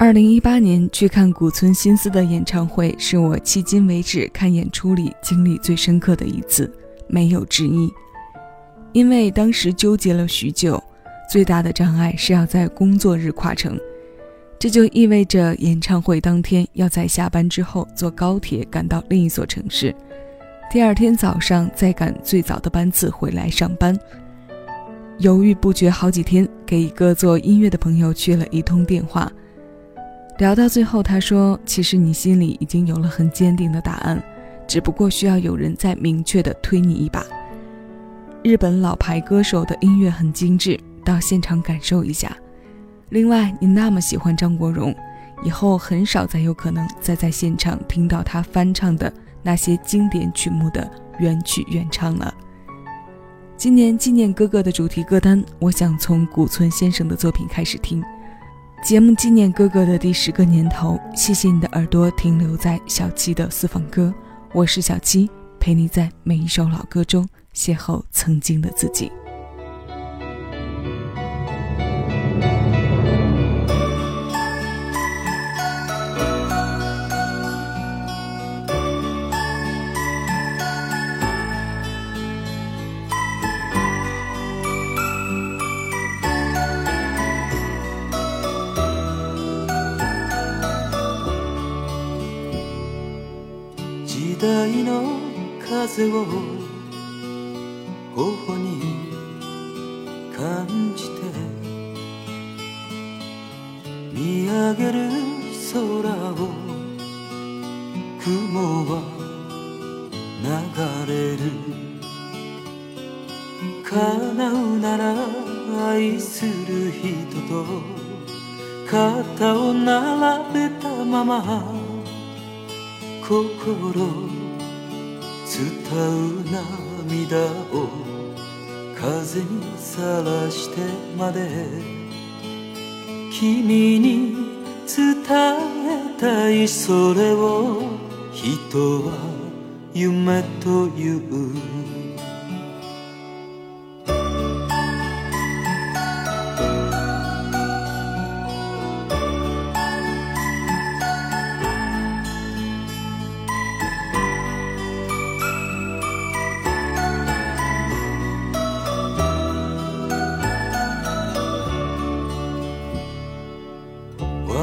二零一八年去看古村新司的演唱会，是我迄今为止看演出里经历最深刻的一次，没有之一。因为当时纠结了许久，最大的障碍是要在工作日跨城，这就意味着演唱会当天要在下班之后坐高铁赶到另一所城市，第二天早上再赶最早的班次回来上班。犹豫不决好几天，给一个做音乐的朋友去了一通电话。聊到最后，他说：“其实你心里已经有了很坚定的答案，只不过需要有人再明确的推你一把。”日本老牌歌手的音乐很精致，到现场感受一下。另外，你那么喜欢张国荣，以后很少再有可能再在现场听到他翻唱的那些经典曲目的原曲原唱了。今年纪念哥哥的主题歌单，我想从古村先生的作品开始听。节目纪念哥哥的第十个年头，谢谢你的耳朵停留在小七的私房歌，我是小七，陪你在每一首老歌中邂逅曾经的自己。風を頬に感じて見上げる空を雲は流れる。叶うなら愛する人と肩を並べたまま心伝う涙を風にさらしてまで。君に伝えたいそれを。人は夢という。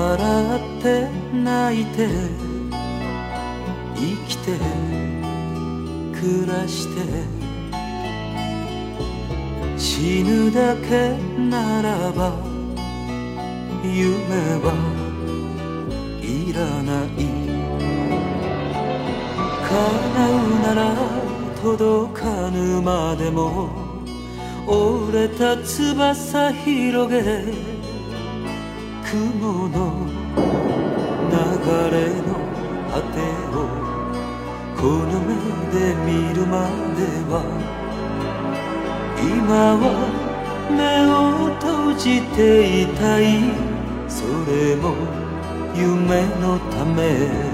笑って泣いて生きて暮らして死ぬだけならば夢はいらない。叶うなら届かぬまでも折れた翼広げ雲の流れの果てをこの目で見るまでは今は目を閉じていたいそれも夢のため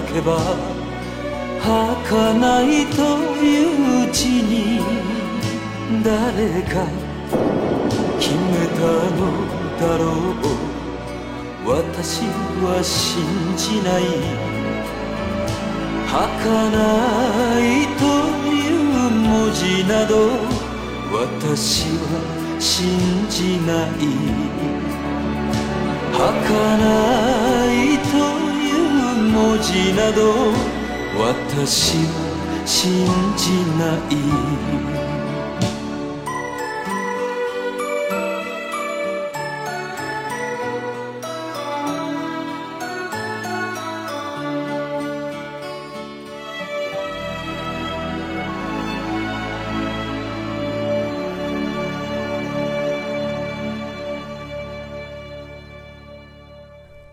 けば儚いといううちに誰か決めたのだろう。私は信じない。儚いという文字など私は信じない。儚い文字など私は信じない。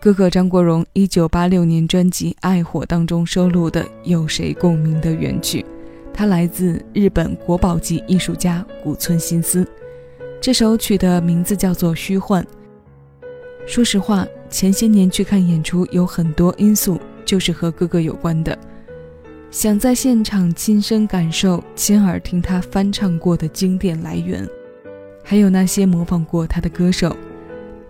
哥哥张国荣1986年专辑《爱火》当中收录的《有谁共鸣》的原曲，它来自日本国宝级艺术家古村新司。这首曲的名字叫做《虚幻》。说实话，前些年去看演出，有很多因素就是和哥哥有关的，想在现场亲身感受、亲耳听他翻唱过的经典来源，还有那些模仿过他的歌手，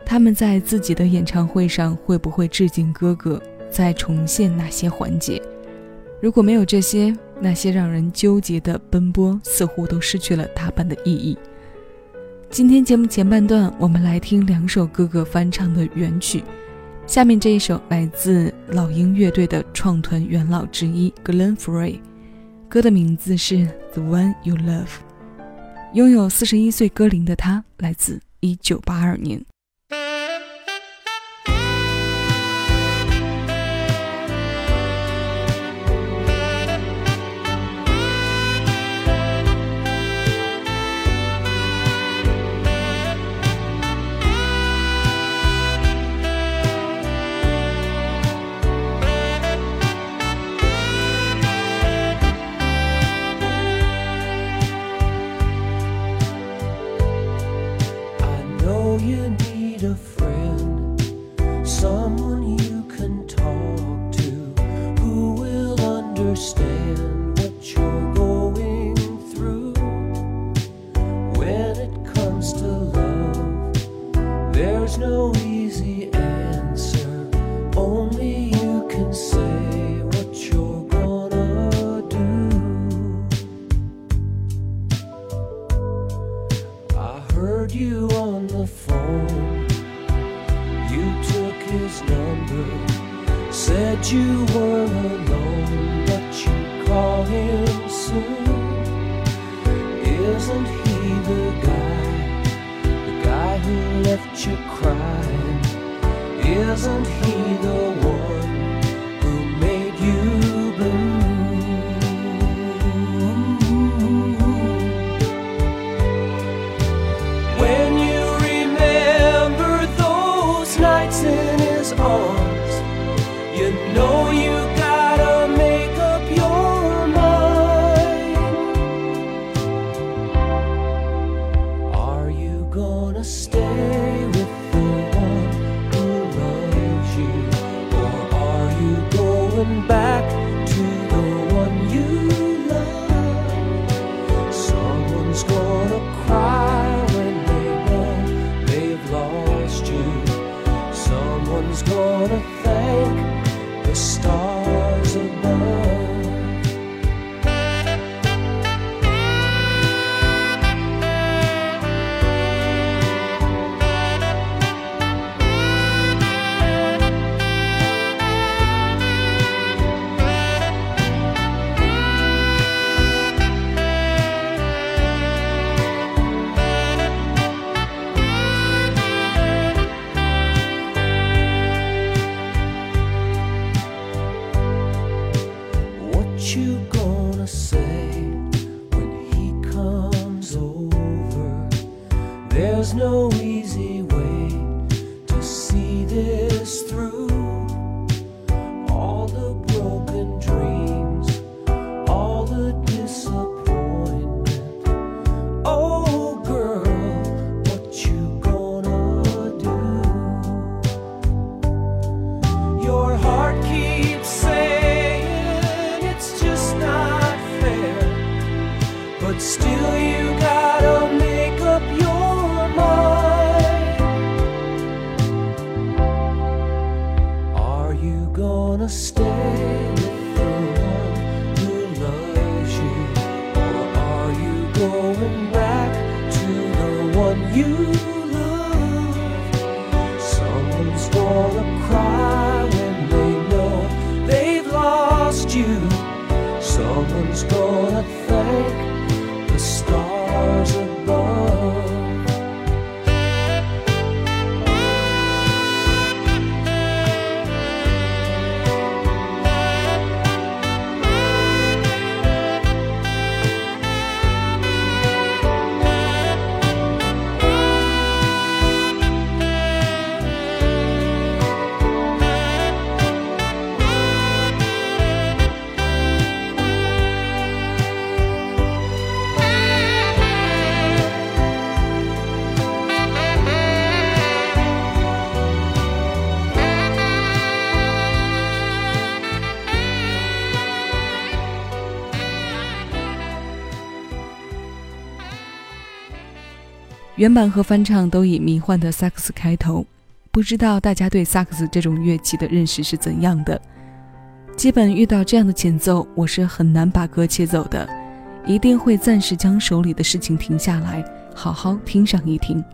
他们在自己的演唱会上会不会致敬哥哥，再重现那些环节？如果没有这些，那些让人纠结的奔波似乎都失去了大半的意义。今天节目前半段，我们来听两首哥哥翻唱的原曲。下面这一首来自老鹰乐队的创团元老之一 Glenn Frey，歌的名字是《The One You Love》。拥有四十一岁歌龄的他，来自一九八二年。you. 原版和翻唱都以迷幻的萨克斯开头，不知道大家对萨克斯这种乐器的认识是怎样的？基本遇到这样的前奏，我是很难把歌切走的，一定会暂时将手里的事情停下来，好好听上一听。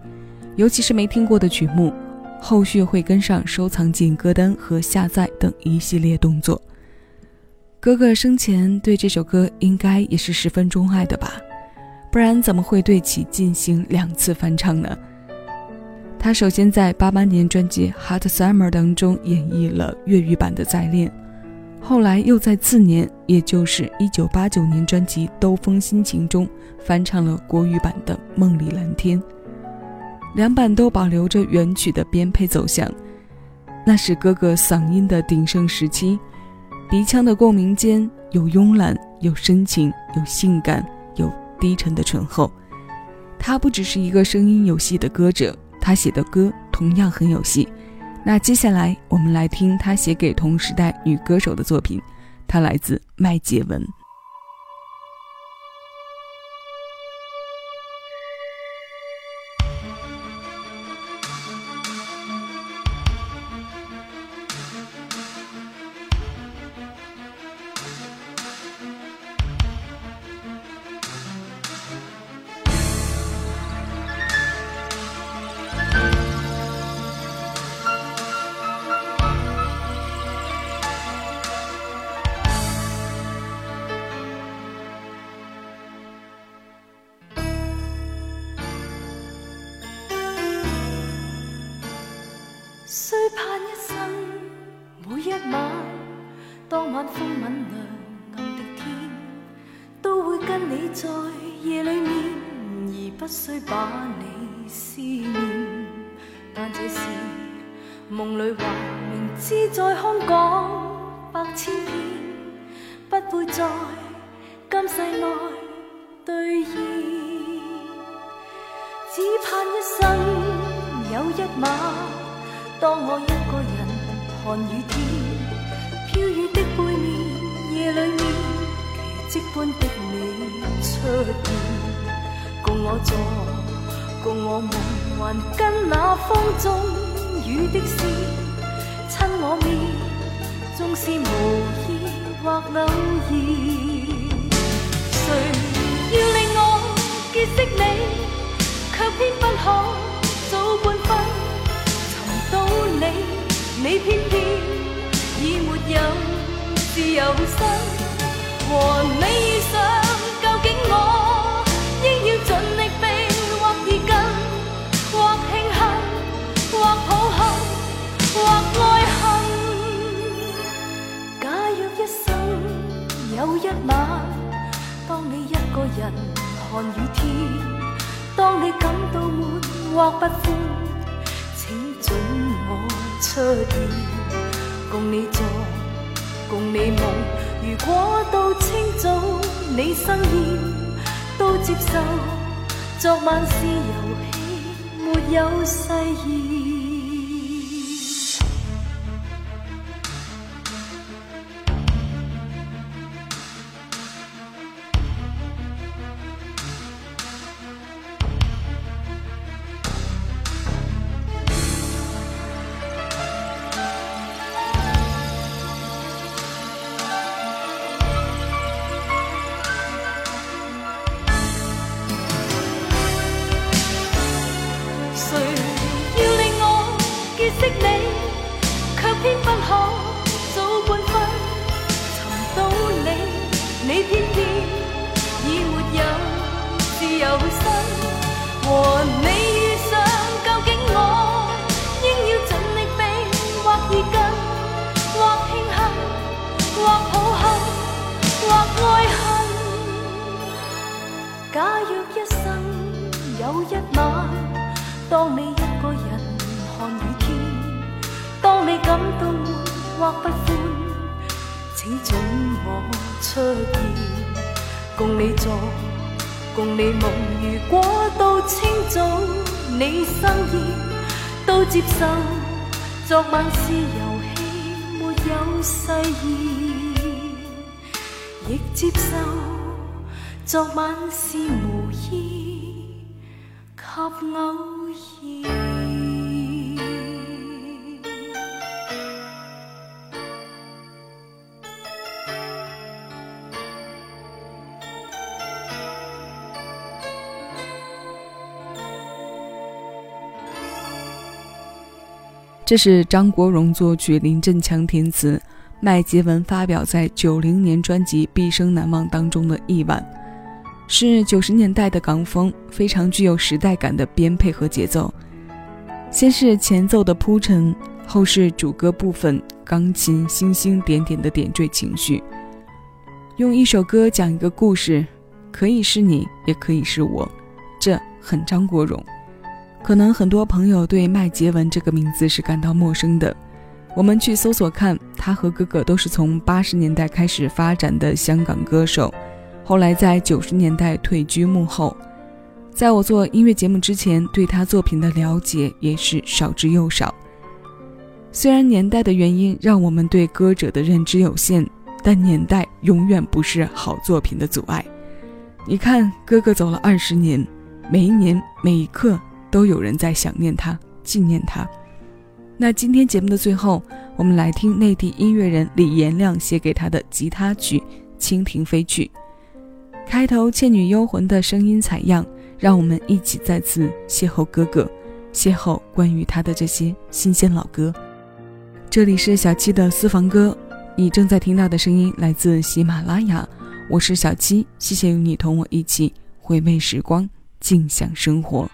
尤其是没听过的曲目，后续会跟上收藏进歌单和下载等一系列动作。哥哥生前对这首歌应该也是十分钟爱的吧，不然怎么会对其进行两次翻唱呢？他首先在八八年专辑《Hot Summer》当中演绎了粤语版的《再恋》，后来又在次年，也就是一九八九年专辑《兜风心情》中翻唱了国语版的《梦里蓝天》。两版都保留着原曲的编配走向，那是哥哥嗓音的鼎盛时期，鼻腔的共鸣间有慵懒，有深情，有性感，低沉的醇厚。他不只是一个声音有戏的歌者，他写的歌同样很有戏。那接下来我们来听他写给同时代女歌手的作品，他来自麦洁文。生每一晚当晚风吻亮暗的天，都会跟你在夜里面，而不需把你思念。但这是梦里话，明知在空港百千遍，不会在今世内兑现。只盼一生有一晚，当我一个人寒雨天，飘雨的。背面夜里面，奇迹般的你出现，共我坐，共我梦，还跟那风中雨的诗，亲我面，纵是无意或偶然，谁要令我结识你，却偏不可早半分寻到你，你偏偏已没有。自由身和你遇上，究竟我应要尽力避，或耳跟，或庆幸，或抱憾，或爱恨。假若一生有一晚，当你一个人看雨天，当你感到闷或不欢，请准我出现，共你做。共你梦，如果到清早你生厌，都接受。昨晚是游戏，没有誓言。一晚，当你一个人看雨天，当你感到闷或不欢，请准我出现，共你坐。共你梦，如果到清早你生意，都接受。昨晚是游戏，没有誓言，亦接受。昨晚是无意。这是张国荣作曲，林振强填词，麦洁文发表在九零年专辑《毕生难忘》当中的一晚，是九十年代的港风，非常具有时代感的编配和节奏。先是前奏的铺陈，后是主歌部分，钢琴星星点点的点缀情绪。用一首歌讲一个故事，可以是你，也可以是我，这很张国荣。可能很多朋友对麦洁文这个名字是感到陌生的，我们去搜索看，他和哥哥都是从八十年代开始发展的香港歌手，后来在九十年代退居幕后。在我做音乐节目之前，对他作品的了解也是少之又少。虽然年代的原因让我们对歌者的认知有限，但年代永远不是好作品的阻碍。你看，哥哥走了二十年，每一年每一刻。都有人在想念他，纪念他。那今天节目的最后，我们来听内地音乐人李延亮写给他的吉他曲《蜻蜓飞去》。开头《倩女幽魂》的声音采样，让我们一起再次邂逅哥哥，邂逅关于他的这些新鲜老歌。这里是小七的私房歌，你正在听到的声音来自喜马拉雅，我是小七，谢谢与你同我一起回味时光，静享生活。